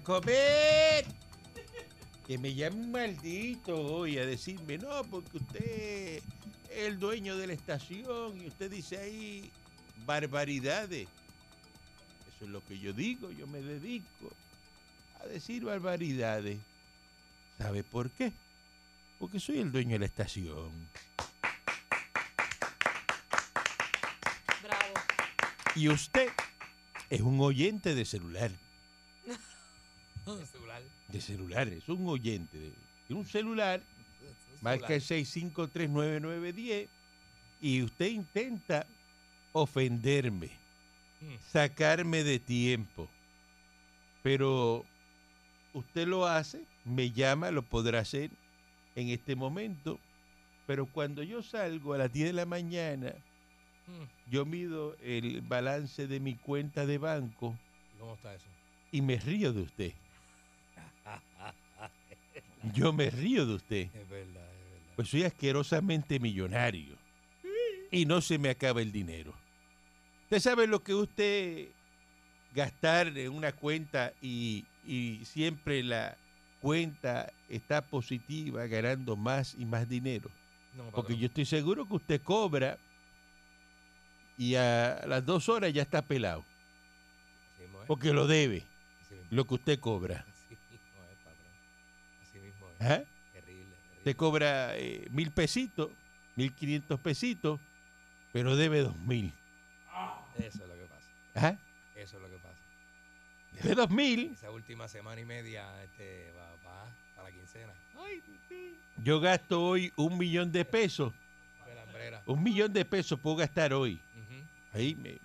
A comer. Que me llame un maldito hoy a decirme, no, porque usted es el dueño de la estación y usted dice ahí barbaridades. Eso es lo que yo digo, yo me dedico a decir barbaridades. ¿Sabe por qué? Porque soy el dueño de la estación. Bravo. Y usted es un oyente de celular. Celular. De celular, es un oyente de, de un celular. Marca el 6539910 y usted intenta ofenderme, Mm. sacarme de tiempo. Pero usted lo hace, me llama, lo podrá hacer en este momento. Pero cuando yo salgo a las 10 de la mañana, Mm. yo mido el balance de mi cuenta de banco ¿Cómo está eso? y me río de usted. Yo me río de usted. Es verdad, es verdad. Pues soy asquerosamente millonario. Y no se me acaba el dinero. Usted sabe lo que usted gastar en una cuenta y, y siempre la cuenta está positiva, ganando más y más dinero. no, Porque yo estoy seguro que usted cobra y a las dos horas ya está pelado. Porque lo debe, lo que usted cobra. así mismo es, patrón. Terrible, terrible. cobra eh, mil pesitos, mil quinientos pesitos, pero debe dos mil. Eso es lo que pasa. ¿Ah? Eso es lo que pasa. Debe dos mil. Esa última semana y media este, va, va para la quincena. Ay. Yo gasto hoy un millón de pesos. Un millón de pesos puedo gastar hoy. Ahí me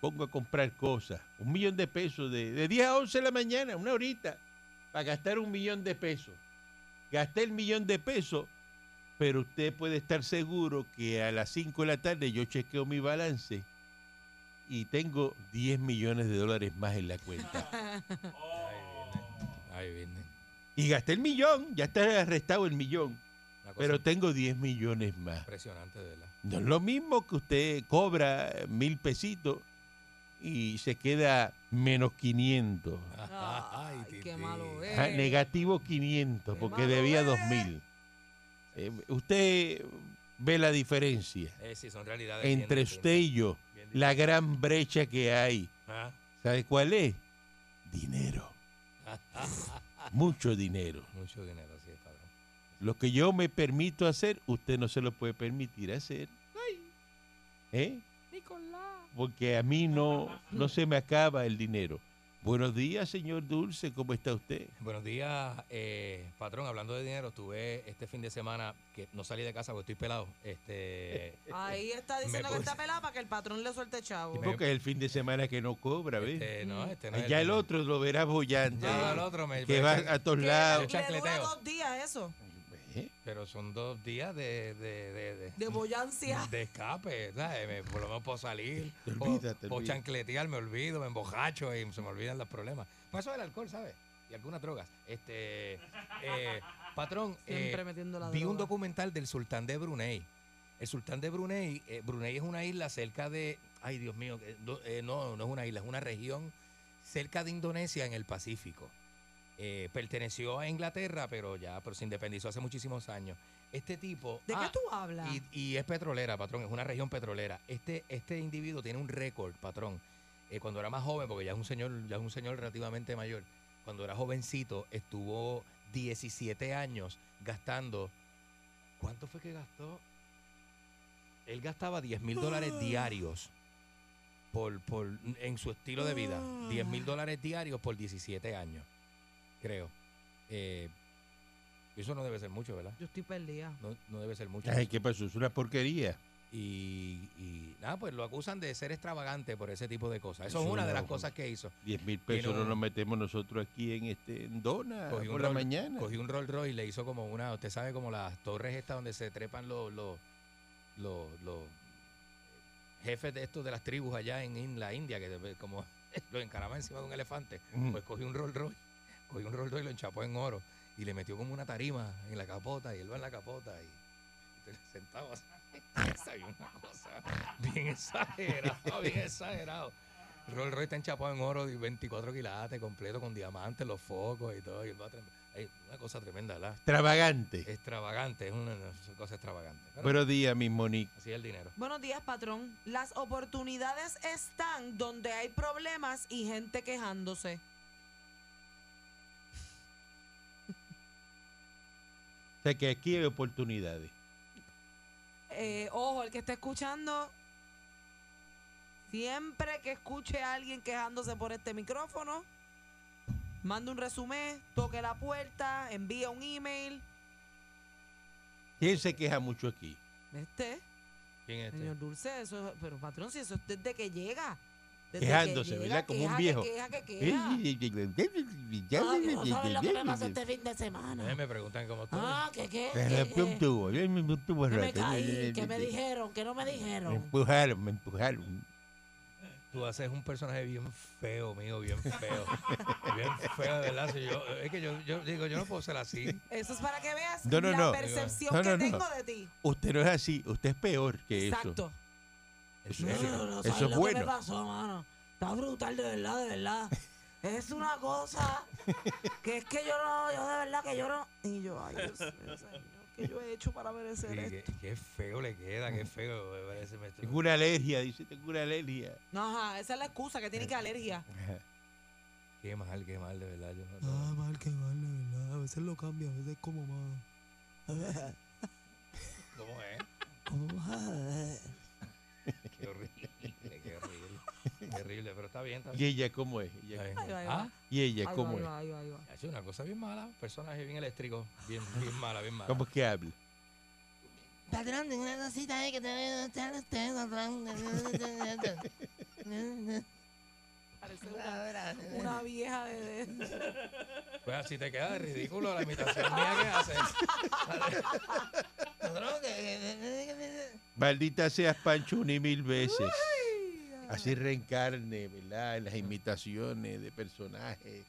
pongo a comprar cosas. Un millón de pesos de, de 10 a 11 de la mañana, una horita, para gastar un millón de pesos. Gasté el millón de pesos, pero usted puede estar seguro que a las 5 de la tarde yo chequeo mi balance y tengo 10 millones de dólares más en la cuenta. Viene. Ahí viene. Y gasté el millón, ya está arrestado el millón, pero tengo 10 millones más. impresionante, de verdad. No es lo mismo que usted cobra mil pesitos y se queda menos 500. Ay, qué malo es. Ajá, negativo 500 Qué porque debía es. 2000. Eh, usted ve la diferencia Eh, sí, son realidades entre usted y yo, Bien la gran brecha que hay. Ah. ¿Sabe cuál es? Dinero. Mucho dinero. Mucho dinero, sí, padrón. Lo que yo me permito hacer, usted no se lo puede permitir hacer. ¿Eh? Porque a mí no, no se me acaba el dinero. Buenos días, señor Dulce, ¿cómo está usted? Buenos días, eh, patrón. Hablando de dinero, estuve este fin de semana que no salí de casa porque estoy pelado. Este, Ahí está diciendo que está pelada para que el patrón le suelte chavo. Porque es el fin de semana que no cobra, ¿ves? este, no, este no es ya el otro lo verás bollante, Ya el otro me que me va a todos lados. le dura dos días eso, ¿Eh? Pero son dos días de, de, de, de, de bollancia. de escape, ¿sabes? Me- por lo menos puedo salir, Te puedo, olvidas, te puedo olvidas. chancletear, me olvido, me embojacho y se me olvidan los problemas. Pues eso es el alcohol, ¿sabes? Y algunas drogas. Este, eh, patrón, Siempre eh, metiendo la vi un documental del sultán de Brunei. El sultán de Brunei, eh, Brunei es una isla cerca de, ay Dios mío, eh, no, no es una isla, es una región cerca de Indonesia en el Pacífico. Eh, perteneció a Inglaterra, pero ya, pero se independizó hace muchísimos años. Este tipo, ¿De ah, qué tú hablas? y, y es petrolera, patrón, es una región petrolera. Este, este individuo tiene un récord, patrón. Eh, cuando era más joven, porque ya es un señor, ya es un señor relativamente mayor, cuando era jovencito, estuvo 17 años gastando. ¿Cuánto fue que gastó? Él gastaba 10 mil dólares diarios por, por, en su estilo de vida. 10 mil dólares diarios por 17 años, creo. Eh, eso no debe ser mucho, ¿verdad? Yo estoy perdida. No, no debe ser mucho. Ay, ¿qué pasó? Es una porquería. Y, y nada, pues lo acusan de ser extravagante por ese tipo de cosas. Eso es una de las cosas que hizo. 10 mil pesos no nos metemos nosotros aquí en este en Dona Cogí por un, la Roll- mañana. cogí un Rolls Royce y le hizo como una, usted sabe, como las torres estas donde se trepan los, los, los, los jefes de estos de las tribus allá en, en la India, que como lo encaraba encima de un elefante. Pues cogí un Rolls Royce, cogí un Rolls Royce y lo enchapó en oro y le metió como una tarima en la capota y él va en la capota y, y. Esa es una cosa bien exagerado, bien exagerado. Rolls Royce está enchapado en oro de 24 quilates, completo con diamantes, los focos y todo. Y él va ay, una cosa tremenda, ¿verdad? Extravagante. Extravagante, es una, una cosa extravagante. Pero Buenos días, mi Monique. así es el dinero. Buenos días, patrón. Las oportunidades están donde hay problemas y gente quejándose. O sea que aquí hay oportunidades. Eh, ojo, el que esté escuchando, siempre que escuche a alguien quejándose por este micrófono, mande un resumen, toque la puerta, envíe un email. ¿Quién se queja mucho aquí? Este, ¿Quién es este? señor Dulce, eso, es- pero patrón, si eso es desde que llega. Quejándose, que ¿verdad? Como un queja, viejo. Que queja, que queja. Que no sabes lo que me pasó este fin de semana. me preguntan cómo estoy. Ah, que qué, Me rompió un tubo, eh, me un tubo me caí, que me dijeron, que no me Me dijeron. empujaron, me empujaron. Tú haces un personaje bien feo, mío, bien feo. bien feo, de verdad. Si yo, es que yo, yo digo, yo no puedo ser así. Eso es para que veas No, no, la no. percepción No, no, que no. tengo de ti. Usted no es así, usted es peor que eso. Exacto. Eso, eso- no, no, eso ¿sabes es lo que me bueno. pasó, mano? Está brutal, de verdad, de verdad. Es una cosa que es que yo no, yo de verdad que yo no. Y yo, ay, Dios mío, señor, ¿qué yo he hecho para merecer Sí, esto? qué, qué feo le queda, qué feo. me parece, me- Tengo una alergia, dice, tengo una alergia. No, ajá, esa es la excusa que tiene que alergia. Qué mal, qué mal, de verdad. Yo no- no- mal, que mal, de verdad. A veces lo cambia, a veces como más. ¿Cómo es? Como, Qué horrible, qué horrible. Qué horrible, pero está bien, está ¿Y bien. ella cómo es? Está Ella-. Ay, ay, Ah. ¿Y ella cómo es? va, ahí va, ahí va. ha hecho una cosa bien mala, personaje bien eléctrico, bien, bien mala, bien mala. ¿Cómo es que habla? Patrón, tengo una cosita ahí que te voy a estar usted, patrón. Parece una, una vieja de, de- Pues así te queda de ridículo la imitación mía que haces. Patrón, que- Maldita seas Pancho un y mil veces. Así reencarne, ¿verdad? En las imitaciones de personajes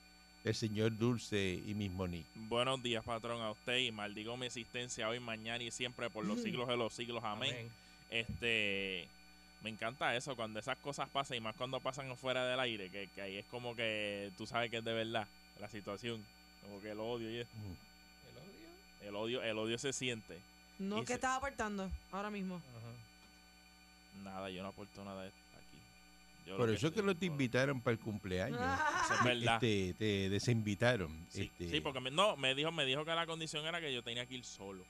del señor Dulce y Miss Monique. Buenos días, patrón, a usted y maldigo mi existencia hoy, mañana y siempre por los siglos de los siglos. Amén. Amén. Este, me encanta eso cuando esas cosas pasan y más cuando pasan fuera del aire, que, que ahí es como que tú sabes que es de verdad la situación, como que el odio y es- El odio. el odio, el odio se siente. No, ¿qué se- estás aportando ahora mismo? Ajá. Nada, yo no aporto nada de esto aquí. Yo Por lo eso que no te por- invitaron para el cumpleaños. Eso es verdad. Este, te desinvitaron. Sí, este, sí, porque me, no, me dijo, me dijo que la condición era que yo tenía que ir solo,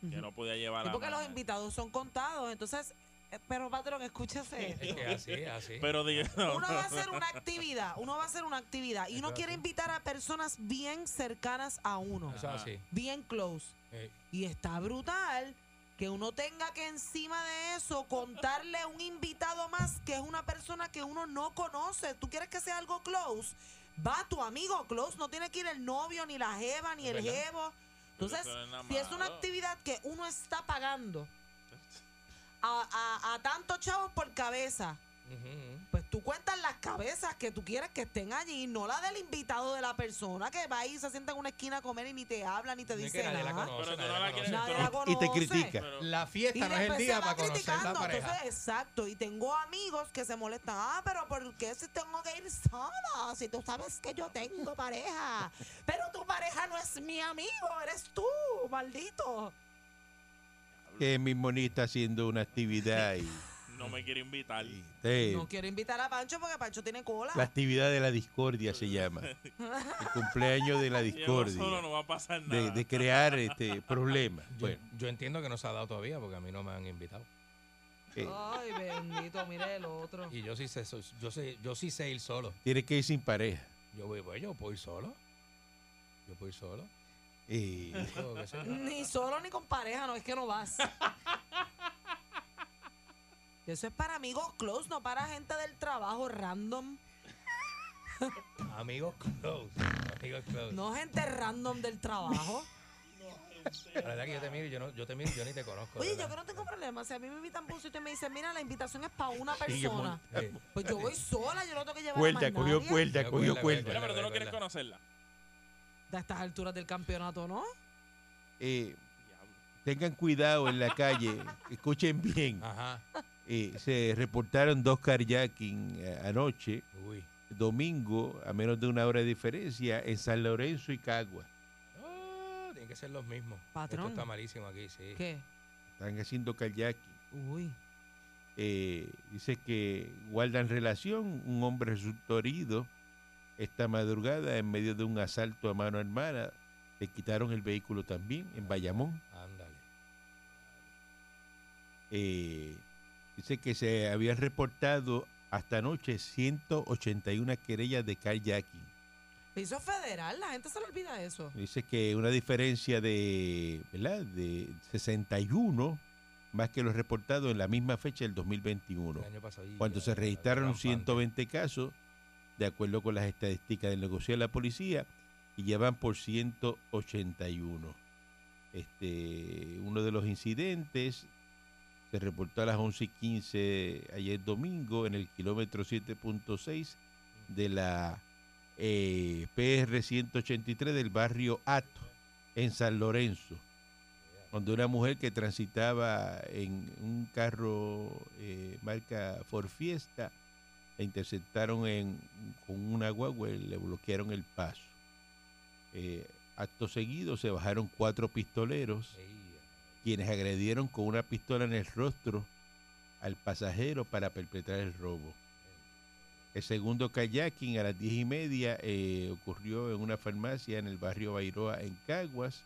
que no podía llevar a porque los invitados son contados, entonces, pero patrón, escúchese. Es que así, así. Pero Uno va a hacer una actividad, uno va a hacer una actividad y uno Eso quiere así. invitar a personas bien cercanas a uno, Eso es así. bien close. Eh, Y está brutal que uno tenga que encima de eso contarle a un invitado más que es una persona que uno no conoce. ¿Tú quieres que sea algo close? Va tu amigo close, no tiene que ir el novio, ni la jeva, ni el jevo. Entonces, si es una actividad que uno está pagando a, a, a tantos chavos por cabeza, pues tú cuentas las cabezas que tú quieres que estén allí, no la del invitado de la persona que va y se sienta en una esquina a comer y ni te habla ni te dice que nadie la nada. conoce, Pero tú nadie no la la quieres- conoce. Nadie Pero- la conoce. y te critica. Pero- La fiesta no es el día para conocer la pareja. Entonces, exacto. Y tengo amigos que se molestan. Ah, pero ¿por qué si tengo que ir sola? Si tú sabes que yo tengo pareja. Pero tu pareja no es mi amigo, eres tú, maldito. Que Monique está haciendo una actividad y, no me quiere invitar. No quiero invitar a Pancho porque Pancho tiene cola. la actividad de la discordia se llama. El cumpleaños de la llego solo discordia. no va a pasar nada. De, de crear este problemas. Yo, Bueno, yo entiendo que no se ha dado todavía porque a mí no me han invitado. eh, Ay, bendito, mire el otro. Y yo sí sé, yo sé, yo sí sé ir solo. tiene que ir sin pareja. Yo voy, pues yo puedo ir solo. Yo puedo ir solo. Eh. Ni solo ni con pareja, no es que no vas. Eso es para amigos close, no para gente del trabajo random. Amigos close. Amigos close. No gente random del trabajo. La verdad que yo te miro y yo, no, yo te miro y yo ni te conozco. Oye, ¿verdad? yo que no tengo problema. Si a mí me invitan por un sitio y me dicen, mira, la invitación es para una persona. Sí. Pues yo voy sola, yo no tengo que llevar a Cuerda, más cogió nadie. cuerda, Cogió pero tú no quieres conocerla. De estas alturas del campeonato, ¿no? Eh, tengan cuidado en la calle, escuchen bien. Ajá. Eh, se reportaron dos carjacking eh, anoche, Uy. domingo, a menos de una hora de diferencia, en San Lorenzo y Cagua. Oh, tienen que ser los mismos. Patrón. Esto está malísimo aquí, sí. ¿Qué? Están haciendo carjacking. Uy. Eh, dice que guardan relación. Un hombre resultó herido esta madrugada en medio de un asalto a mano armada. Le quitaron el vehículo también en Bayamón. Ándale. Eh, dice que se habían reportado hasta anoche 181 querellas de carjacking. Eso es federal, la gente se le olvida eso. Dice que una diferencia de, ¿verdad? de 61 más que los reportados en la misma fecha del 2021. El año pasado. Cuando se registraron 120 casos, de acuerdo con las estadísticas del negocio de la policía, y llevan por 181. Este, uno de los incidentes se reportó a las 11 y 15 ayer domingo en el kilómetro 7.6 de la eh, PR 183 del barrio Ato, en San Lorenzo, donde una mujer que transitaba en un carro eh, marca Ford Fiesta la interceptaron en, con una guagua y le bloquearon el paso. Eh, acto seguido se bajaron cuatro pistoleros quienes agredieron con una pistola en el rostro al pasajero para perpetrar el robo. El segundo kayaking a las diez y media eh, ocurrió en una farmacia en el barrio Bairoa en Caguas.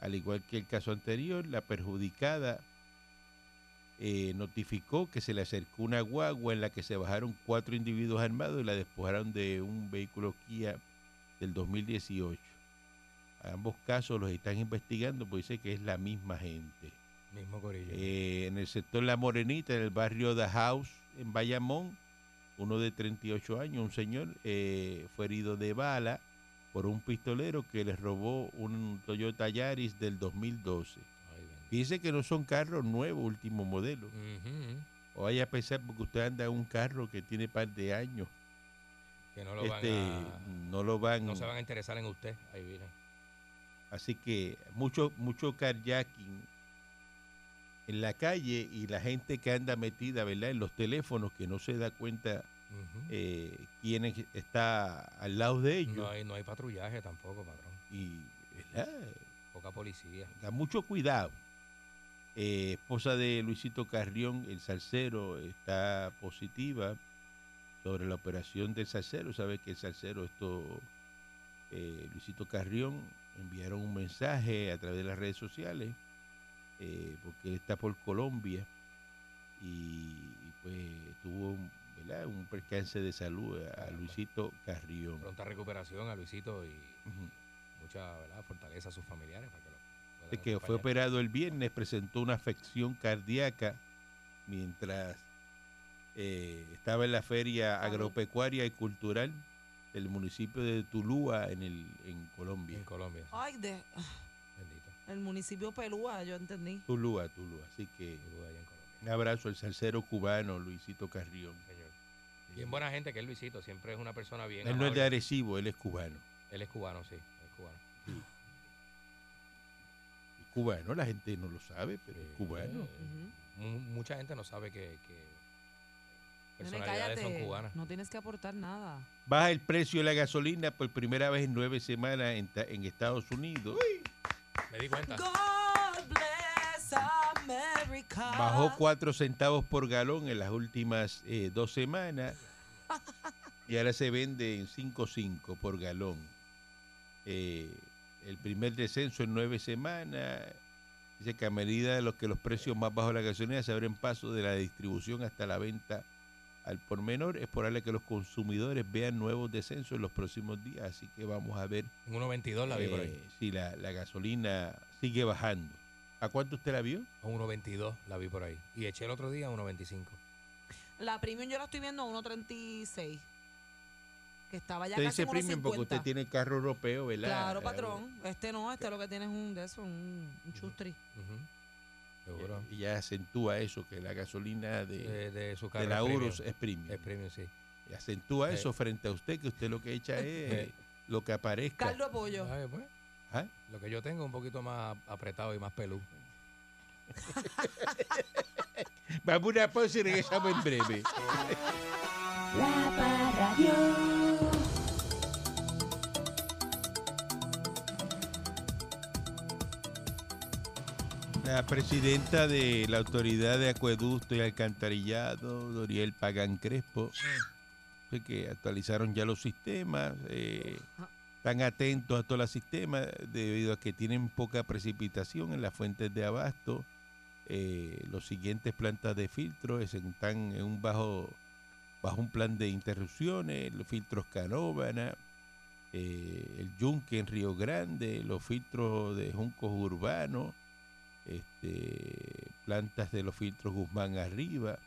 Al igual que el caso anterior, la perjudicada eh, notificó que se le acercó una guagua en la que se bajaron cuatro individuos armados y la despojaron de un vehículo Kia del 2018. A ambos casos los están investigando porque dice que es la misma gente. Mismo corillo. Eh, en el sector La Morenita, en el barrio The House, en Bayamón, uno de 38 años, un señor, eh, fue herido de bala por un pistolero que le robó un Toyota Yaris del 2012. Dice que no son carros nuevos, último modelo. O vaya a pensar porque usted anda en un carro que tiene par de años. Que no lo este, van a... no lo van. No se van a interesar en usted. Ahí viene. Así que mucho, mucho carjacking en la calle y la gente que anda metida, ¿verdad? En los teléfonos que no se da cuenta eh, quién es- está al lado de ellos. no, hay, no hay patrullaje tampoco, patrón. Y, ¿verdad? Poca policía. Tenga mucho cuidado. Eh, esposa de Luisito Carrión, el salsero, está positiva sobre la operación del salsero. Sabe que el salsero, esto, eh, Luisito Carrión, enviaron un mensaje a través de las redes sociales, eh, porque él está por Colombia y, y, pues tuvo un, percance de salud a, Luisito Carrión. Pronta recuperación a Luisito y mucha ¿verdad? fortaleza a sus familiares para que que fue operado el viernes, presentó una afección cardíaca mientras eh, estaba en la feria agropecuaria y cultural del municipio de Tulúa en el en Colombia. en Colombia. sí. Ay, de, Bendito. el municipio Pelúa, yo entendí. Tulúa, Tulúa. Así que allá en Colombia. un abrazo al salsero cubano Luisito Carrión. Señor. Bien buena gente que es Luisito, siempre es una persona bien Él no es de. Arecibo, él es cubano. Él es cubano, sí, es cubano. Cubano, la gente no lo sabe, pero es Sí. cubano. Mu- Mucha gente no sabe que, que Nene, personalidades son cubanas. No tienes que aportar nada. Baja el precio de la gasolina por primera vez en nueve semanas en, ta- en Estados Unidos. Me di cuenta. God bless America. Bajó 4 centavos por galón en las últimas eh, dos semanas y ahora se vende en 5.5 por galón. Eh, el primer descenso en nueve semanas. Dice que a medida de los que los precios más bajos de la gasolina se abren paso de la distribución hasta la venta al por menor, es probable que los consumidores vean nuevos descensos en los próximos días. Así que vamos a ver En 1.22 la vi por ahí. eh, si la, la gasolina sigue bajando. ¿A cuánto usted la vio? A 1.22 la vi por ahí. Y eché el otro día a 1.25. La premium yo la estoy viendo a 1.36. Que estaba ya Usted casi dice premium porque 1.50. usted tiene carro europeo, ¿verdad? Claro, Eh, patrón. Este no, este lo que tiene es un de eso, un, un chustri. Seguro. Y ya acentúa eso, que la gasolina de, De, de su de carro. la es premium. Urus es premium. Es premium, sí. Y acentúa Sí. eso frente a usted, que usted lo que echa es Sí. lo que aparezca. Caldo de pollo. ¿Sabe, pues? ¿Ah? Lo que yo tengo es un poquito más apretado y más pelú. Vamos a una pausa y regresamos en breve. La Parradio. La presidenta de la Autoridad de Acueducto y Alcantarillado, Doriel Pagán Crespo, que actualizaron ya los sistemas, eh, están atentos a todos los sistemas debido a que tienen poca precipitación en las fuentes de abasto. Eh, los siguientes plantas de filtro es- están en un bajo, bajo un plan de interrupciones, los filtros Canóvana, eh, el Yunque en Río Grande, los filtros de Juncos Urbanos, este, plantas de los filtros Guzmán arriba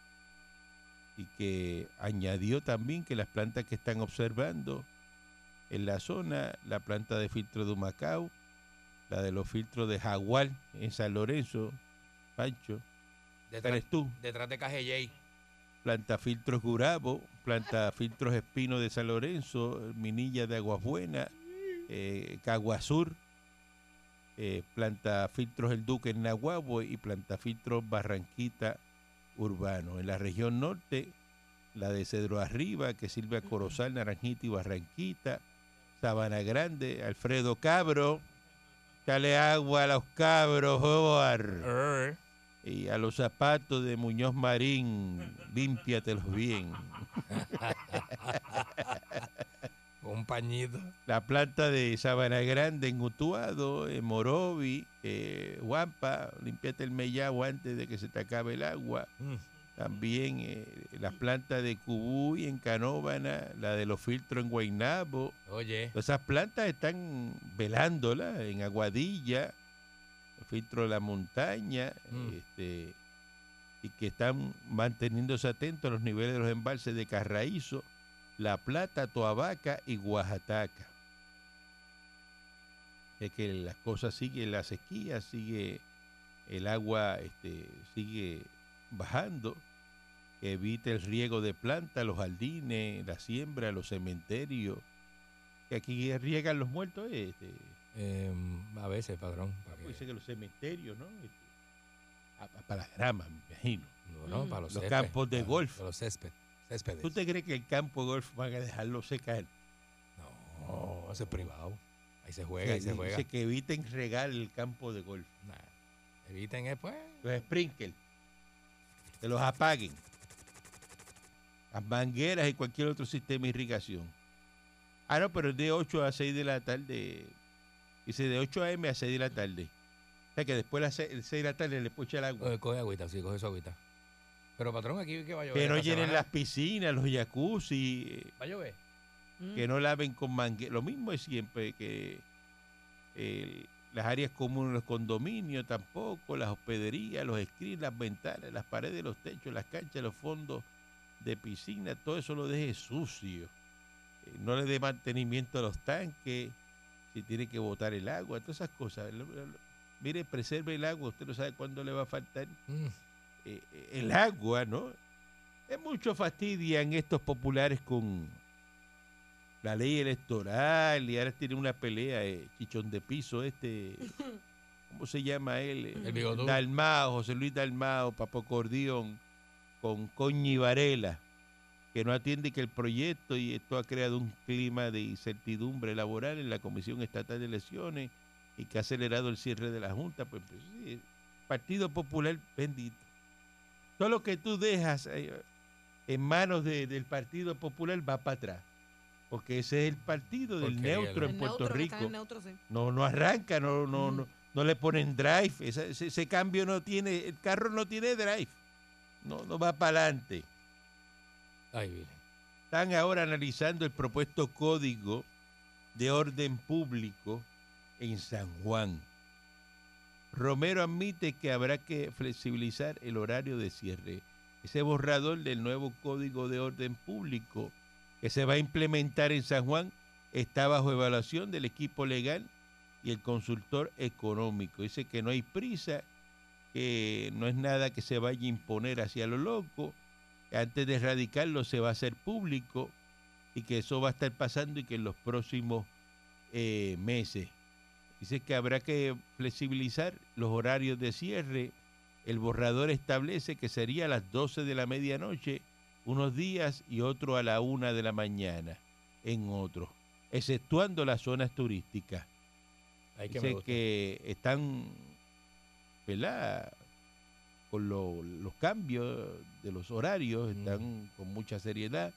y que añadió también que las plantas que están observando en la zona, la planta de filtro de Humacao, la de los filtros de Jaguar en San Lorenzo, Pancho, Detrás, tú, detrás de KGJ. planta filtros Gurabo, planta filtros Espino de San Lorenzo, Minilla de Aguas Buenas, eh, Caguazur, eh, planta filtros El Duque en Nahuabo y planta filtros Barranquita Urbano. En la región norte, la de Cedro Arriba, que sirve a Corozal, Naranjita y Barranquita, Sabana Grande, Alfredo Cabro, dale agua a los cabros, joder. Y a los zapatos de Muñoz Marín, límpiatelos bien. La planta de Sabana Grande en Utuado, en Morovi, eh, Guampa, limpiate el mellao antes de que se te acabe el agua. Mm. También eh, las plantas de Cubuy en Canóvana, la de los filtros en Guaynabo. Oye. Todas esas plantas están velándola en Aguadilla, el filtro de la montaña, Mm. este, y que están manteniéndose atentos a los niveles de los embalses de Carraízo, La Plata, Toabaca y Oaxaca. Es que las cosas siguen, la sequía sigue, el agua este, sigue bajando, que evite el riego de plantas, los jardines, la siembra, los cementerios, que aquí riegan los muertos, este, Em, a veces, padrón. para que- dice que los cementerios, ¿no? Este, a- a- para la grama, me imagino. no, no, para los, campos de para- golf. para los césped, céspedes. ¿Tú te crees que el campo de golf van a dejarlo secar? No, eso es privado. Ahí se juega, ahí se dice juega. que eviten regar el campo de golf. Nah, Eviten después. Los sprinkles. Que los apaguen. Las mangueras y cualquier otro sistema de irrigación. Ah, no, pero es de 8 a 6 de la tarde. Dice de 8 a.m. a 6 de la tarde. O sea que después de las 6 de la tarde le pucha el agua. Coge agüita, sí, coge su agüita. Pero patrón, aquí que va a llover. Que no llenen semana. las piscinas, los jacuzzi. Va a llover. Mm. que no laven con manguera. Lo mismo es siempre que eh, las áreas comunes, los condominios tampoco, las hospederías, los screens, las ventanas, las paredes, los techos, las canchas, los fondos de piscina, todo eso lo deje sucio. Eh, no le dé mantenimiento a los tanques, si tiene que botar el agua, todas esas cosas. Lo- lo- lo- mire, preserve el agua, usted no sabe cuándo le va a faltar Mm. Eh, el agua, ¿no? Es mucho fastidian estos populares con la ley electoral y ahora tiene una pelea, eh, chichón de piso, este, ¿cómo se llama él? Eh, El. Dalmao, José Luis Dalmao, Papo Cordión, con Coñi Varela, que no atiende que el proyecto y esto ha creado un clima de incertidumbre laboral en la Comisión Estatal de Elecciones y que ha acelerado el cierre de la Junta. Pues, pues, sí, Partido Popular bendito. Todo lo que tú dejas eh, en manos de- del Partido Popular va para atrás. Porque ese es el partido del Porquería, neutro ¿no? en Puerto neutro, Rico. en neutro, sí. No, no arranca, no, no, Mm. no, no le ponen drive. Ese, ese cambio no tiene, el carro no tiene drive. No, no va para adelante. Están ahora analizando el propuesto código de orden público en San Juan. Romero admite que habrá que flexibilizar el horario de cierre. Ese borrador del nuevo Código de Orden Público que se va a implementar en San Juan está bajo evaluación del equipo legal y el consultor económico. Dice que no hay prisa, que no es nada que se vaya a imponer hacia lo loco, que antes de erradicarlo se va a hacer público y que eso va a estar pasando y que en los próximos eh, meses. Dice que habrá que flexibilizar los horarios de cierre. El borrador establece que sería a las 12 de la medianoche unos días y otro a la una de la mañana en otros, exceptuando las zonas turísticas. Hay que Dice que están, ¿verdad? Con lo- los cambios de los horarios, Mm. están con mucha seriedad,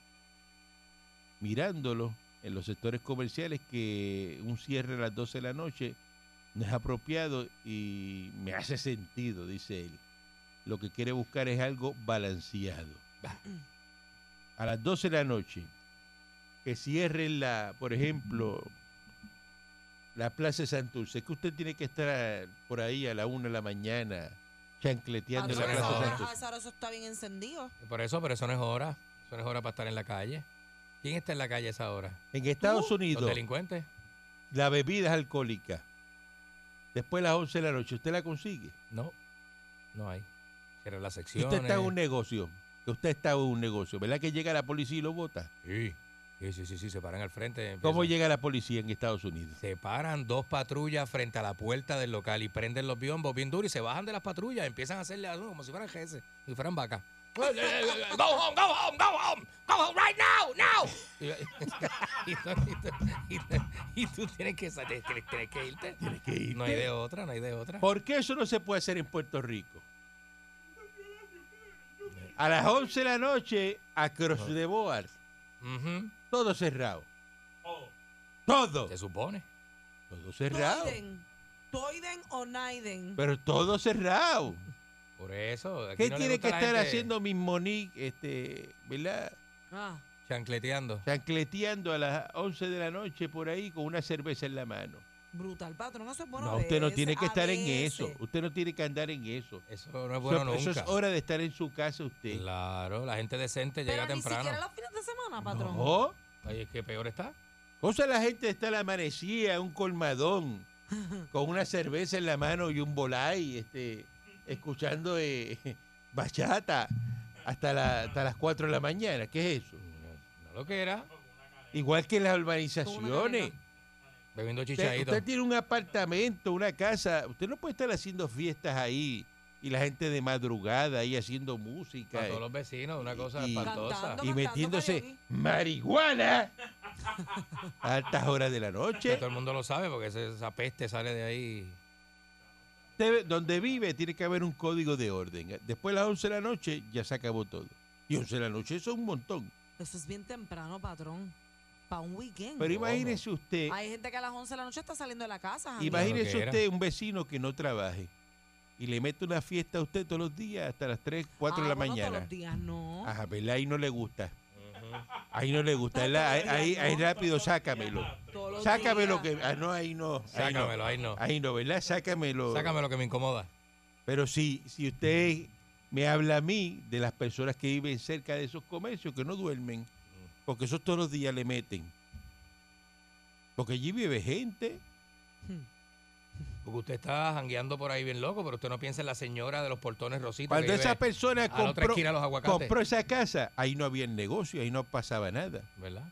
mirándolo en los sectores comerciales que un cierre a las 12 de la noche no es apropiado y me hace sentido, dice él. Lo que quiere buscar es algo balanceado. A las 12 de la noche, que cierren la, por ejemplo, la Plaza de Santurce, que usted tiene que estar por ahí a la una de la mañana chancleteando en la Plaza de. Santurce. A esa hora eso está bien encendido. Por eso, pero eso no es hora. Eso no es hora para estar en la calle. ¿Quién está en la calle a esa hora? En Estados Los Unidos, delincuentes. la bebida es alcohólica. Después de las 11 de la noche, ¿usted la consigue? No, no hay. Cierra las Si secciones. usted está en un negocio, usted está en un negocio, ¿verdad que llega la policía y lo vota? Sí, sí, sí, sí, sí, se paran al frente. ¿Cómo llega la policía en Estados Unidos? Se paran dos patrullas frente a la puerta del local y prenden los biombos bien duros y se bajan de las patrullas. Empiezan a hacerle a uno como si fueran como si fueran vacas. Go home, go home, go home, go home right now, now. Y, y tú, y tú- y tienes que, tienes, que- irte. Tienes que irte. No hay de otra, no hay de otra. ¿Por qué eso no se puede hacer en Puerto Rico? A las 11 de la noche, across the board, Ujú, todo cerrado. Todo. Se supone. Todo cerrado. Toiden. Toiden o Naiden. Pero todo cerrado. Por eso. aquí ¿Qué no tiene que estar gente haciendo Miss Monique, este, ¿verdad? Ah, Chancleteando. Chancleteando a las 11 de la noche por ahí con una cerveza en la mano. brutal, patrón. Eso es bueno. no, a usted no tiene que a estar en eso. Usted no tiene que andar en eso. Eso no es bueno eso, eso nunca. es hora de estar en su casa usted. Claro, la gente decente Pero llega ni temprano. siquiera los fines de semana, patrón. No. Oye, es que peor está. Cosa la gente está la amanecía, un colmadón, con una cerveza en la mano y un volay, este, escuchando eh, bachata hasta, la- hasta las 4 de la mañana. ¿Qué es eso? No, no lo que era. Igual que en las urbanizaciones. Bebiendo Usted, usted tiene un apartamento, una casa, usted no puede estar haciendo fiestas ahí y la gente de madrugada ahí haciendo música Para eh, todos los vecinos, una cosa y- espantosa. Cantando. y metiéndose marihuana a altas horas de la Que noche. todo el mundo lo sabe porque esa peste sale de ahí. Usted, donde vive tiene que haber un código de orden. Después de las 11 de la noche ya se acabó todo. Y 11 de la noche eso es un montón. Eso es bien temprano, patrón. Para un weekend. Pero imagínese usted, Hay gente que a las 11 de la noche está saliendo de la casa. jangueando. imagínese usted un vecino que no trabaje y le mete una fiesta a usted todos los días hasta las 3, 4 de Ah, la bueno, mañana. Todos los días no. Ajá, ¿verdad? Ahí no le gusta. Ahí no le gusta. Él, ahí, ahí- ahí rápido, sácamelo. Sácamelo que... Ah, no, ahí no. Ahí no. Sácamelo, ahí no. Ahí no, ¿verdad? Sácamelo. Sácame lo que me incomoda. Pero si, si usted me habla a mí de las personas que viven cerca de esos comercios, que no duermen, porque eso todos los días le meten. Porque allí vive gente. Porque usted está jangueando por ahí bien loco, pero usted no piensa en la señora de los portones rositas. Cuando que esa vive persona compró, los aguacates. compró esa casa, ahí no había negocio, ahí no pasaba nada. ¿Verdad?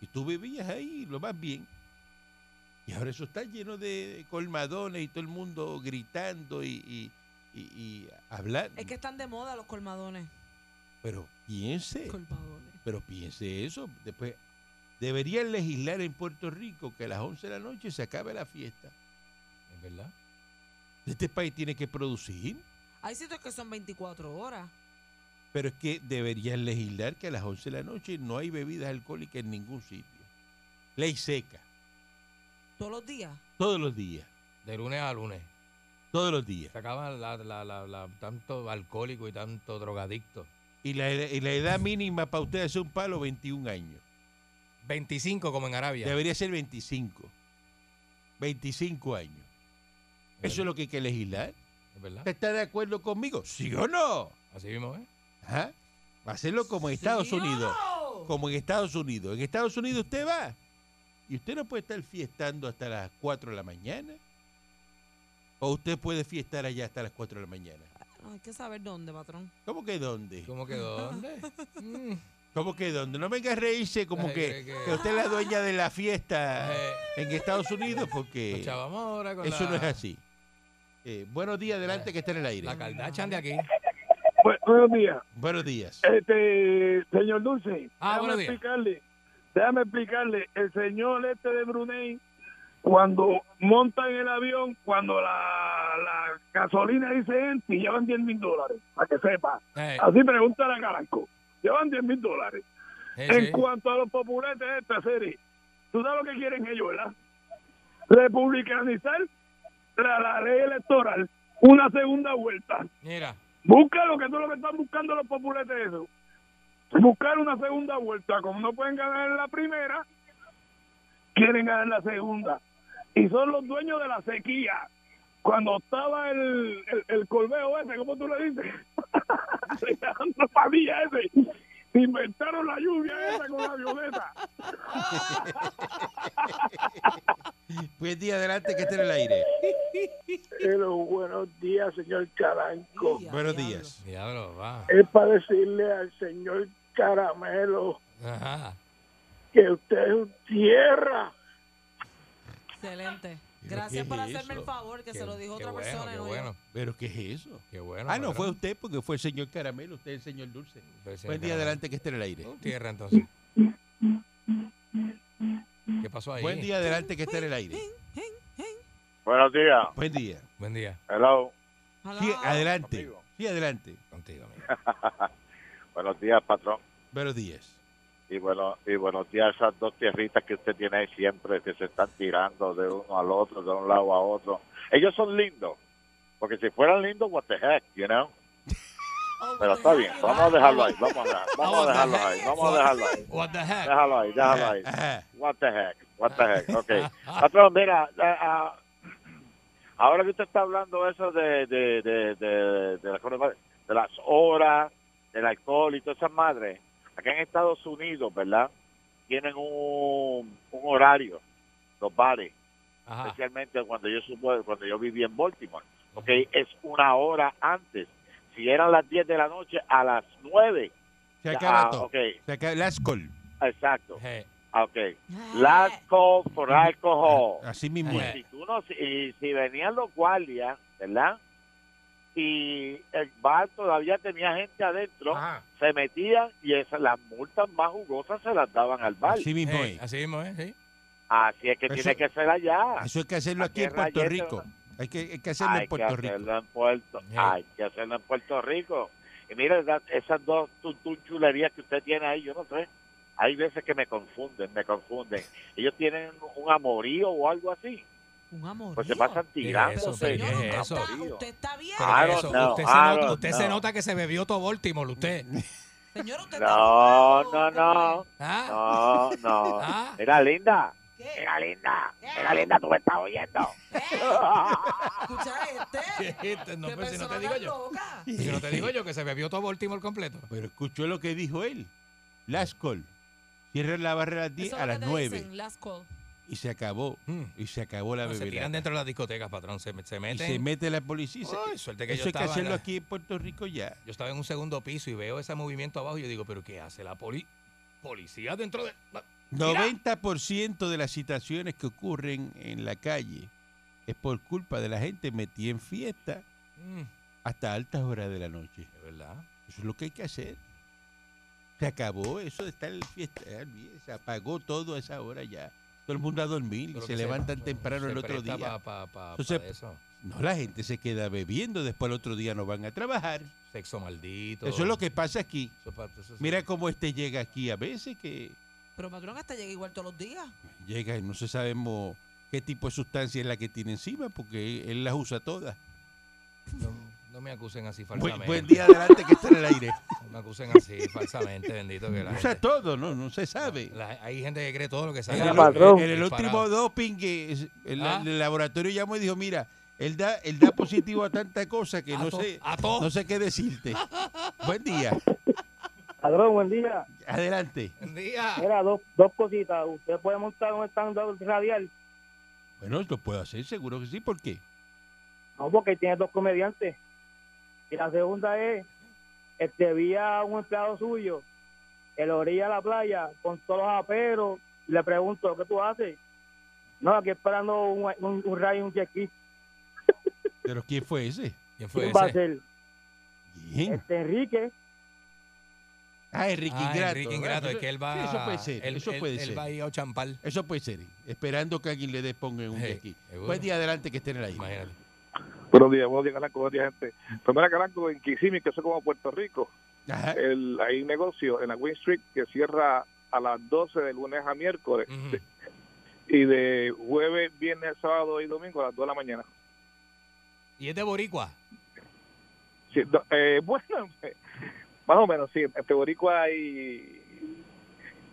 Y tú vivías ahí lo más bien. Y ahora eso está lleno de colmadones y todo el mundo gritando y, y, y- y hablando. Es que están de moda los colmadones. Pero piense, Colmadones. pero piense eso. Después, deberían legislar en Puerto Rico que a las 11 de la noche se acabe la fiesta. Verdad. Este país tiene que producir, Hay sitios que son 24 horas. pero es que deberían legislar que a las 11 de la noche no hay bebidas alcohólicas en ningún sitio. Ley seca, Todos los días. todos los días, De lunes a lunes. todos los días. Se acaba la, la, la, la- tanto alcohólico y tanto drogadicto. Y la, y la edad mínima para usted hacer un palo, 21 años. 25 como en Arabia. Debería ser 25. 25 años. Eso es lo que hay que legislar. Es verdad. ¿Usted está de acuerdo conmigo? ¿Sí o no? Así mismo, ¿eh? Ajá. Hacerlo como en Estados ¿Sí o Unidos. no? Como en Estados Unidos. En Estados Unidos usted va y usted no puede estar fiestando hasta las 4 de la mañana. O usted puede fiestar allá hasta las 4 de la mañana. Hay que saber dónde, patrón. ¿Cómo que dónde? ¿Cómo que dónde? Mm. ¿Cómo que dónde? No venga a reírse como Ay, que, que- que- que usted es la dueña de la fiesta Eh, en Estados Unidos porque chavamos ahora con eso la, no es así. Eh, buenos días, adelante que está en el aire. La Kardashian de aquí. Bu- buenos días. Buenos días. Este, señor Dulce, Ah, déjame días. explicarle, déjame explicarle, el señor este de Brunei, cuando monta en el avión, cuando la, la gasolina dice empty, llevan 10 mil dólares, para que sepa. Eh, Así pregunta a Caranco, llevan 10 mil dólares. En sí. cuanto a los populetes de esta serie, tú sabes lo que quieren ellos, ¿verdad? Republicanizar la, la ley electoral, una segunda vuelta. Mira. Busca lo que todo lo que están buscando los populetes eso. Buscar una segunda vuelta. Como no pueden ganar en la primera, quieren ganar en la segunda. Y son los dueños de la sequía. Cuando estaba el, el, el colmeo ese, ¿cómo tú le dices? Alejandro Padilla ese. Inventaron la lluvia esa con la avioneta. Buen día, adelante que está en el aire. Pero buenos días, señor Caranco. Buenos diablo. días. Diablo, va. Es para decirle al señor Caramelo Ajá. que usted es un tierra. Excelente. ¿Pero Gracias por es hacer el favor, que Qué- se lo dijo otra bueno, persona. Qué no yo. bueno. ¿Pero qué es eso? Qué bueno. Ah, no, fue usted porque fue el señor Caramelo, usted es el señor Dulce. Fue el señor Buen día, Caramelo. adelante que esté en el aire. Tierra, entonces. ¿Qué pasó ahí? Buen día, adelante que esté en el aire. Buenos días. Buen día. Buen día. Hello. Sí, Hello. adelante. Amigo. Sí, adelante. Contigo, amigo. Buenos días, patrón. Buenos días. Y bueno, y buenos días a esas dos tierritas que usted tiene ahí siempre, que se están tirando de uno al otro, de un lado a otro. Ellos son lindos. Porque si fueran lindos, what the heck, you know? Oh, Pero está bien, vamos a dejarlo ahí, vamos a, vamos a dejarlo ahí, vamos a dejarlo ahí. What the heck? Déjalo ahí, déjalo ahí. Ajá. What the heck, what the heck, ok. Patrón, mira, ah, ah, ahora que usted está hablando eso de, de, de, de, de, de las horas, del alcohol y todas esas madres, acá en Estados Unidos, ¿verdad? Tienen un, un horario, los bares, Ajá. especialmente cuando yo supo- cuando yo viví en Baltimore, ok, es una hora antes. Si eran las 10 de la noche, a las 9. Se acaba Ah, todo. ok, Se acaba last call. exacto. Eh, Ah, Ok. Last call for alcohol. Así mismo Y es. si tú no, si, y si venían los guardias, ¿verdad? Y el bar todavía tenía gente adentro, Ajá. se metían y esas las multas más jugosas se las daban al bar. Así mismo Eh, es. así mismo, ¿eh? Sí. Así es que Eso- tiene que ser allá. Eso hay que hacerlo aquí en Puerto rayete, Rico. Hay que, hay que hacerlo Hay en que Puerto Rico. hacerlo en Puerto, Sí. hay que hacerlo en Puerto Rico. Y mire, esa- esas dos chulerías que usted tiene ahí, yo no sé. Hay veces que me confunden, me confunden. Ellos tienen un amorío o algo así. Un amor. Pues se pasan ¿Qué? Señor, ¿Qué es usted, eso? está, Amorío. usted está bien. Pero usted, se nota, que se bebió todo Baltimore, usted. Señor, usted está No, drogado, no, no. ¿Ah? No, no. ¿Ah? Mira, linda. ¿Qué? Mira, linda. Mira, linda, tú me estás oyendo. Escucha este. Este, no, ¿Qué pues, si no te digo yo. Si no te digo yo que se bebió todo Baltimore completo. Pero escuchó lo que dijo él. Last call. Cierran la barra a las 10 Eso a las que te 9. dicen, last call. Y se acabó. Mm. Y se acabó la No, se bebida. tiran dentro de las discotecas, patrón. Se, se y se mete la policía. suerte que Eso yo hay que hacerlo la- aquí en Puerto Rico ya. Yo estaba en un segundo piso y veo ese movimiento abajo y yo digo, ¿pero qué hace la poli policía dentro de...? la-?" 90% de las situaciones que ocurren en la calle es por culpa de la gente metida en fiesta Mm, hasta altas horas de la noche. de verdad. Eso es lo que hay que hacer. Se acabó eso de estar en fiesta. Se apagó todo a esa hora ya. Todo el mundo a dormir y se que levantan temprano se el otro día. pa- pa- pa- Entonces, pa eso. No, la gente se queda bebiendo, después el otro día no van a trabajar. Sexo maldito. Eso es lo que pasa aquí. Eso pa- eso sí. Mira cómo este llega aquí a veces que Pero patrón, hasta llega igual todos los días. llega y no se sabemos qué tipo de sustancia es la que tiene encima porque él las usa todas. No, no me acusen así Buen, falsamente. buen día adelante que está en el aire. No me acusen así falsamente, bendito que la Usa gente- todo, ¿no? No se sabe. la- hay gente que cree todo lo que En sale. el, en el Disparado. último doping, que es- el, Ah. el laboratorio llamó y dijo, mira, Él da, él da positivo a tanta cosa que A no to- sé, a to. no sé qué decirte. Buen día. Padrón, buen día. Adelante. Buen día. Mira, dos, dos cositas. Usted puede montar un stand-up radial. Bueno, lo puedo hacer, seguro que sí. ¿Por qué? No, porque tiene dos comediantes. Y la segunda es, este, vi a un empleado suyo en la orilla de la playa con todos los aperos. Y le pregunto, ¿qué tú haces? No, aquí esperando un, un, un rayo y un jet. ¿Pero quién fue ese? ¿Quién fue ¿Quién va a ese? ser? ¿Quién? Este Enrique. Ah, Enrique Ah, Ingrato. Enrique Ingrato, es que él va. sí, eso puede ser, él- eso puede él ser. va a ir a champal. Eso puede ser, esperando que alguien le dé ponga en un Sí, aquí. seguro. Buen día adelante que esté en el aire. Imagínate. Buenos días, buenos días, Calanco, buenos días, gente. Primera Calanco en Kissimmee, que eso es como Puerto Rico. Ajá. El, hay un negocio en la Wayne Street que cierra a las 12 de lunes a miércoles y de jueves, viernes, sábado y domingo a las 2 de la mañana. ¿Y es de Boricua? Sí, eh, bueno, más o menos, sí, entre Boricua y,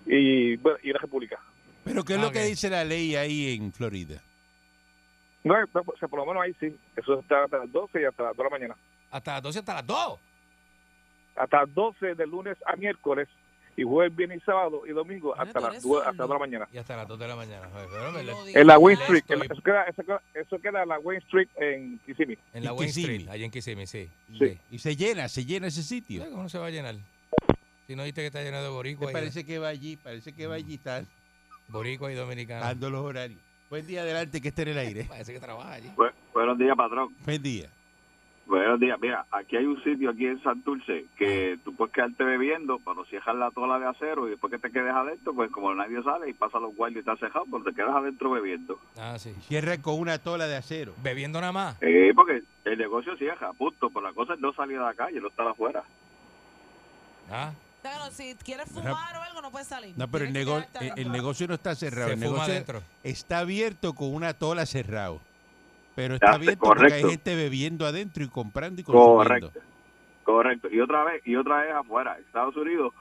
y, bueno, y la República. Pero ¿qué es Ah, lo ok. que dice la ley ahí en Florida? No, no, o sea, por lo menos ahí sí. Eso está hasta las 12 y hasta las 2 de la mañana. Hasta las 12 hasta las 2. Hasta las 12 de lunes a miércoles y jueves, viernes y sábado y domingo Mira, hasta las eres 2 hasta sordo. las 2 de la mañana. Y hasta las 2 de la mañana. En la. Wayne Street, en la- eso, queda, eso, queda, eso queda en la Wayne Street en Kissimmee. En la Wayne. Street, allá en Kissimmee, sí. Sí. Y se llena, se llena ese sitio. ¿Cómo no se va a llenar? Si no viste que está lleno de Boricua parece que va allí, parece que va allí, está Boricua y Dominicana. dando los horarios. Buen día adelante que esté en el aire. Parece que trabaja allí. Bu- buenos días, patrón. Buen día. Buenos días. Mira, aquí hay un sitio aquí en Santurce que tú puedes quedarte bebiendo, pero cierras la tola de acero y después que te quedes adentro, pues como nadie sale y pasa los guardias y está cejado, pero te quedas adentro bebiendo. Ah, sí. Cierra con una tola de acero. Bebiendo nada más. Eh, porque el negocio cierra, punto. Pero la cosa es no salir a la calle, no estar afuera. Ah, Si quieres fumar o algo, no puedes salir. No, pero el, nego- negocio no está cerrado. se el negocio adentro. está abierto con una tola cerrado. Pero está abierto porque hay gente bebiendo adentro y comprando y consumiendo. Correcto. Correcto. Y otra vez, y otra vez afuera, Estados Unidos,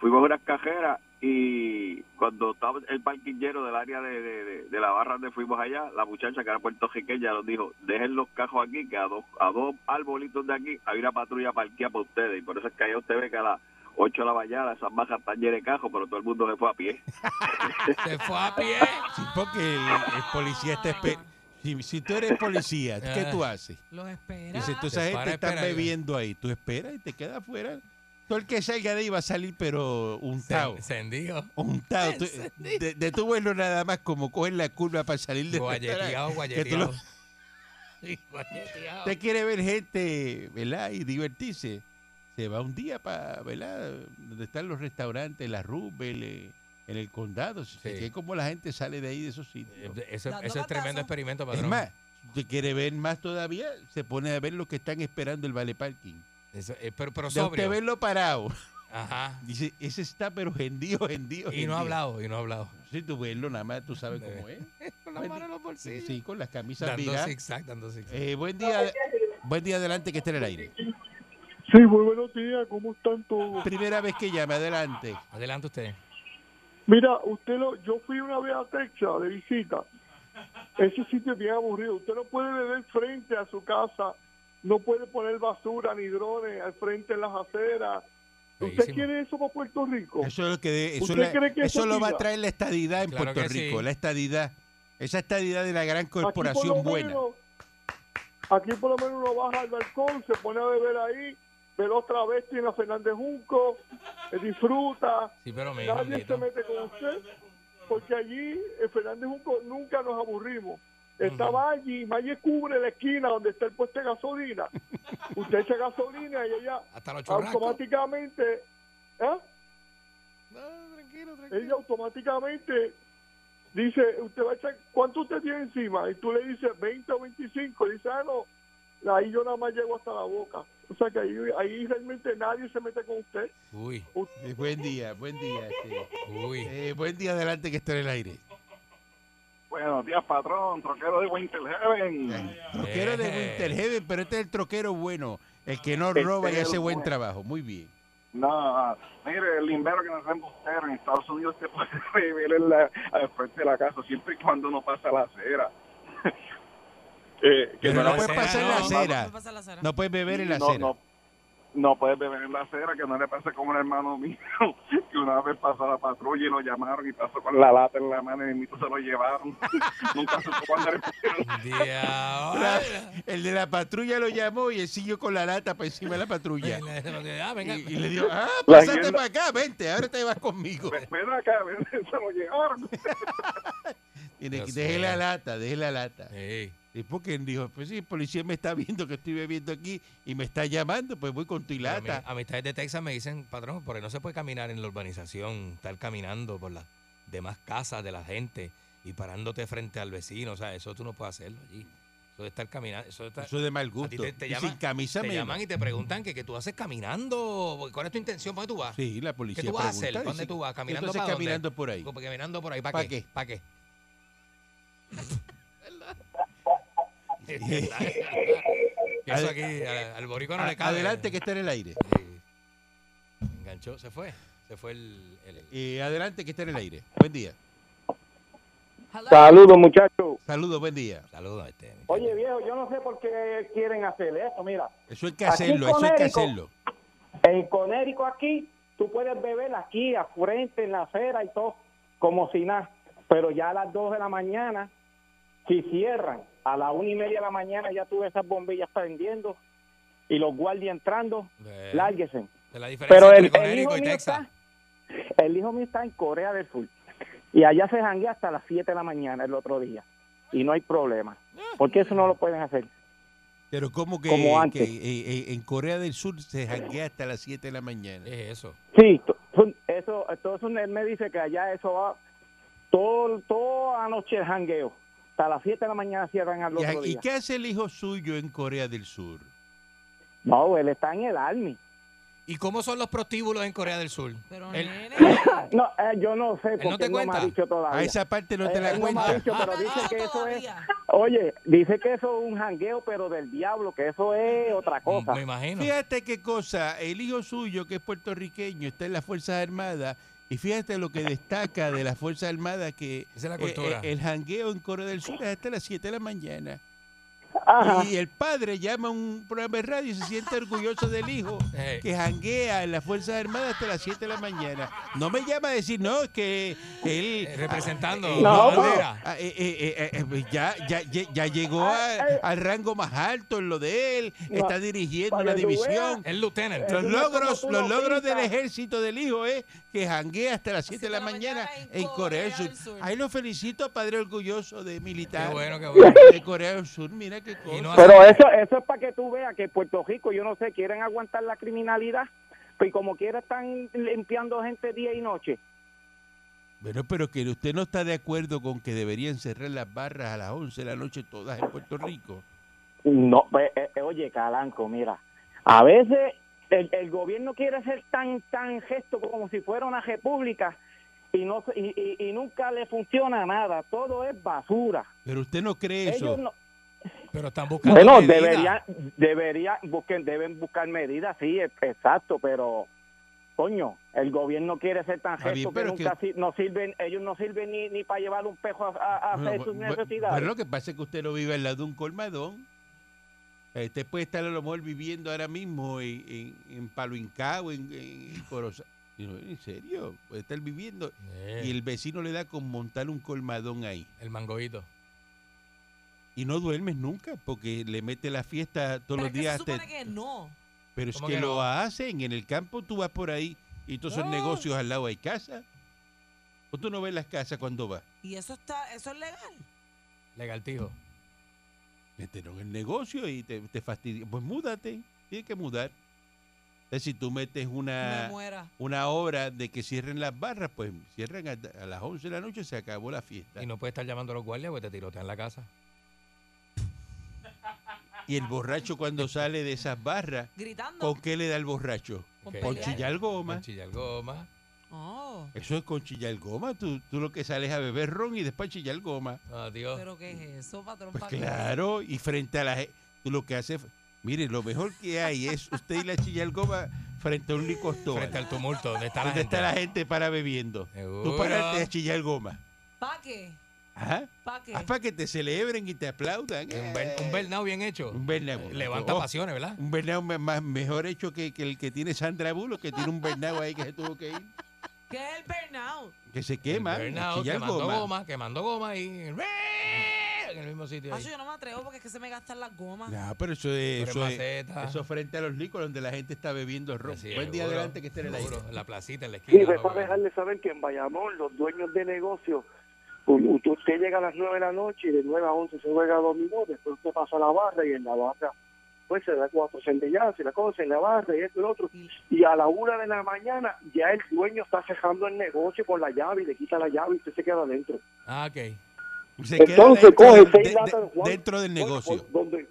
fuimos a unas cajeras y cuando estaba el parking lleno del área de, de, de- de la barra donde fuimos allá, la muchacha que era puertorriqueña nos dijo, dejen los cajos aquí, que a dos, a dos arbolitos de aquí hay una patrulla parqueada para ustedes. Y por eso es que allá usted ve que a las 8 de la mañana esas bajas están llenas de cajos, pero todo el mundo se fue a pie. Se fue a pie. Sí, porque el, el policía está espe- si, si tú eres policía, ¿qué tú haces? Los espera. Dice, tú esa Te gente para, está espera, bebiendo ahí. Tú esperas y te quedas afuera. Todo el que salga de ahí va a salir, pero untado. Encendido. Untado. De, de tu verlo nada más como coger la curva para salir de Guayeteado, Que lo- guayeteado. Sí, guayeteado. Usted quiere ver gente, ¿verdad? Y divertirse. Se va un día para, ¿verdad? Donde están los restaurantes, la Rubel, eh, en el condado. Se Sí. ve cómo la gente sale de ahí de esos Eh, sitios. Eso, Dando eso es tremendo experimento, Es patrón. más, si usted quiere ver más todavía, se pone a ver lo que están esperando el vale parking. Eso, eh, pero, pero De usted sobrio. verlo parado. Ajá. Dice, ese está pero hendido, hendido, Y no ha hablado, y no ha hablado. Si tú verlo nada más, tú sabes cómo es. Con la mano en los bolsillos. Sí, con las camisas Dando zigzag, dando zigzag. Eh, buen día, buen día adelante que esté en el aire. Sí, muy buenos días, ¿cómo están todos? Primera vez que llame, adelante. Adelante usted. Mira, usted lo, yo fui una vez a Texas de visita. Ese sitio es bien aburrido. Usted no puede beber frente a su casa, no puede poner basura ni drones al frente en las aceras. ¿Usted quiere eso para Puerto Rico? Eso es lo que de- eso, ¿Usted la- cree que eso lo va a traer la estadidad en Claro Puerto sí. Rico, la estadidad. Esa estadidad de la gran Aquí corporación buena. menos- aquí por lo menos uno baja al balcón, se pone a beber ahí, ve otra vez en la Fernández Junco, eh, disfruta, Sí, pero nadie bendito. se mete con usted, porque allí en Fernández Junco nunca nos aburrimos. Estaba allí, Maye cubre la esquina donde está el puesto de gasolina. Usted echa gasolina y ella Hasta los chorracos. automáticamente, ¿ah? No, tranquilo, tranquilo. ella automáticamente dice, usted va a echar, ¿cuánto usted tiene encima? Y tú le dices 20 o 25, y dice, ah, no, ahí yo nada más llego hasta la boca. O sea que ahí, ahí realmente nadie se mete con usted. Uy, Eh, buen día, buen día. este. uy. Eh, buen día adelante que esté en el aire. Buenos días, patrón, troquero de Winter Heaven. Troquero de Eh. Winter Heaven, pero este es el troquero bueno, el que no Este roba y hace buen bueno. trabajo. Muy bien. No, mire, el limbero que nos da embustero en Estados Unidos se puede beber en la, al frente de la casa siempre y cuando no pasa la acera. Eh, que Pero no no puedes pasar en la no, acera. acera. No puedes beber en la no, acera. no, no puedes beber en la acera, que no le pase como un hermano mío, que una vez pasó la patrulla y lo llamaron y pasó con la lata en la mano y mismo se lo llevaron. Nunca supo cuándo le el de la patrulla lo llamó y él siguió con la lata para encima de la patrulla. Ah, venga. Y, y le dijo, ah, guienda- para acá, vente, ahora te vas conmigo. Ven acá, ven, se lo llevaron. Tiene que Dios deje la lata, deje la lata. Ey. Y porque dijo, pues sí, el policía me está viendo que estoy bebiendo aquí y me está llamando, pues voy con tu a lata. amistades de Texas me dicen, patrón, porque no se puede caminar en la urbanización, estar caminando por las demás casas de la gente y parándote frente al vecino. O sea, eso tú no puedes hacerlo allí. Eso de estar caminando. Eso, está- Eso de mal gusto. te, te Y llaman, sin camisa te llaman y te preguntan que, que tú haces caminando. ¿Cuál es tu intención? ¿Para dónde tú vas? Sí, la policía ¿Qué tú vas a hacer? ¿Dónde tú vas? ¿qué ¿Caminando haces para dónde? caminando por ahí? Caminando por ahí. ¿Para ¿Pa qué? qué? ¿Para qué? Que Eso aquí, al, al boricua no A- le cabe. Adelante que está en el aire. Sí. Enganchó, se fue. Se fue el... el- Eh, adelante que está en el aire. Buen día. Saludos, muchachos. Saludos, buen día. Saludos a este. Oye, viejo, yo no sé por qué quieren hacer eso. Mira, Eso hay que hacerlo, eso hay que hacerlo. en Conérico aquí, tú puedes beber aquí, a frente, en la acera y todo, como si nada. Pero ya a las 2 de la mañana, si cierran, a las una y media de la mañana ya tuve esas bombillas prendiendo y los guardias entrando, de, lárguese. de la diferencia Pero el, el hijo y mío Texas. está, el hijo mío está en Corea del Sur y allá se janguea hasta las 7 de la mañana el otro día y no hay problema. porque eso no lo pueden hacer? Pero como que, Como antes. que, eh, eh, en Corea del Sur se janguea hasta las 7 de la mañana. Es eso. Sí, eso, entonces él me dice que allá eso va todo, toda noche el jangueo. Hasta las 7 de la mañana cierran al ¿Y, otro y día. qué hace el hijo suyo en Corea del Sur? No, él está en el Army. ¿Y cómo son los prostíbulos en Corea del Sur? Pero No, eh, yo no sé ¿Él porque no te él no me ha cuenta? dicho todavía. A esa parte no te la él no me ha cuenta. dicho, pero me dice que eso es... Oye, dice que eso es un jangueo, pero del diablo, que eso es otra cosa. Me imagino. Fíjate qué cosa, el hijo suyo, que es puertorriqueño, está en las Fuerzas Armadas, y fíjate lo que destaca de las Fuerzas Armadas, que Esa es la eh, eh, el jangueo en Corea del Sur es hasta las 7 de la mañana. Ajá. Y el padre llama a un programa de radio y se siente orgulloso del hijo Eh, que janguea en las Fuerzas Armadas hasta las 7 de la mañana. No me llama a decir, no, es que él... eh, representando eh, No, la no. bandera. Ah, eh, eh, eh, eh, ya, ya, ya, ya llegó a- al rango más alto en lo de él, No, está dirigiendo que tú división. El lieutenant. Los logros, los lo logros del ejército del hijo es que janguea hasta las 7 de la mañana en Corea del Sur. Ahí lo felicito, padre orgulloso de militar Qué bueno, qué bueno. de Corea del Sur. Mira. Y no Pero eso, eso es para que tú veas que en Puerto Rico, yo no sé, quieren aguantar la criminalidad, pues como quiera están limpiando gente día y noche. Bueno, pero que usted no está de acuerdo con que deberían cerrar las barras a las 11 de la noche todas en Puerto Rico. No, pues, eh, eh, oye, Calanco, mira, a veces el, el gobierno quiere ser tan tan gesto como si fuera una república y no se- y, y- y nunca le funciona nada, todo es basura. Pero usted no cree eso. No, Pero están buscando bueno, medidas. deberían debería busquen deben buscar medidas, sí, e- exacto, pero coño, el gobierno quiere ser tan gesto que nunca si- no sirven, ellos no sirven ni, ni para llevar un pejo a, hacer Bueno, sus necesidades. Pero lo que pasa es que usted no vive al lado de un colmadón. Usted puede estar a lo mejor viviendo ahora mismo en, en, en Palo Incao, en, en no, En serio, puede estar viviendo Eh, y el vecino le da con montar un colmadón ahí. el mangoito. Y no duermes nunca porque le mete la fiesta todos Pero los es días. se hasta- que no. pero es ¿Cómo que, lo hacen. En el campo tú vas por ahí y todos esos No. negocios al lado hay casas. ¿O tú no ves las casas cuando vas? Y eso está, eso es legal. Legal, tijo. metieron en el negocio y te, te fastidia. Pues múdate, tienes que mudar. Entonces, si tú metes Me una, una hora de que cierren las barras, pues cierran a, a las 11 de la noche, se acabó la fiesta. Y no puedes estar llamando a los guardias porque te tirotean la casa. Y el borracho cuando sale de esas barras, Gritando. ¿con qué le da el borracho? Con ¿Qué? Con chillar goma. Con chillar goma. Oh, Eso es con chillar goma. Tú, tú lo que sales a beber ron y después chillar goma. Adiós. pero ¿qué es eso, patrón? Pues claro, y frente a la gente, tú lo que haces, mire, lo mejor que hay es usted y la chillar goma frente a un store. Frente al tumulto, ¿dónde está la ¿Dónde gente? está la gente para bebiendo? Tú Seguro. pararte a chillar goma. ¿Pa' qué? Ajá. ¿Para qué? Ah, para que te celebren y te aplaudan. Un, ber- un Bernau bien hecho. Un Bernau. Levanta Oh, pasiones, ¿verdad? Un Bernau me- más, mejor hecho que, que el que tiene Sandra Bullock, que tiene un Bernau ahí que se tuvo que ir. ¿Qué es el burnout? Que se quema. Bernau, chillar quemando goma. goma. quemando goma ahí. En el mismo sitio. ahí. Acho, yo no me atrevo porque es que se me gastan las gomas. No, pero eso es, Pero eso, es frente a los licos donde la gente está bebiendo ron. Sí, Buen día seguro, adelante que esté en el aire. la placita, en la Sí, esquina. pues lo para que- dejarle saber que en Bayamón los dueños de negocios, usted, usted llega a las 9 de la noche y de 9 a 11 se juega dominó, después usted pasa a la barra y en la barra pues se da cuatro centellazos y la cosa en la barra y esto y lo otro. Y a la una de la mañana ya el dueño está cerrando el negocio con la llave y le quita la llave y usted se queda adentro. Ah, ok. Se queda Entonces dentro coge seis de- latas de- de Juan. dentro del negocio. pues, donde,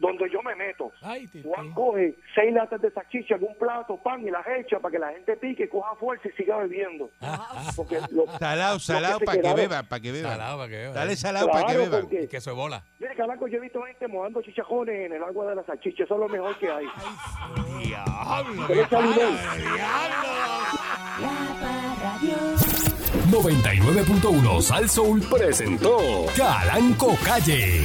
donde yo me meto. Ay, Juan coge seis latas de salchicha en un plato, pan y las echa para que la gente pique, coja fuerza y siga bebiendo. Porque lo- Salado, salado se para que beban, para que beban. Salado para que beban. Dale salado para que porque- Y queso de bola. Mire, Calanco, yo he visto gente mojando chichajones en el agua de la salchicha. Eso es lo mejor que hay. Diablo, ¿Qué qué tal, pana, Iván? diablo. La Parradio. 99.1 Sal Soul presentó Calanco Calle.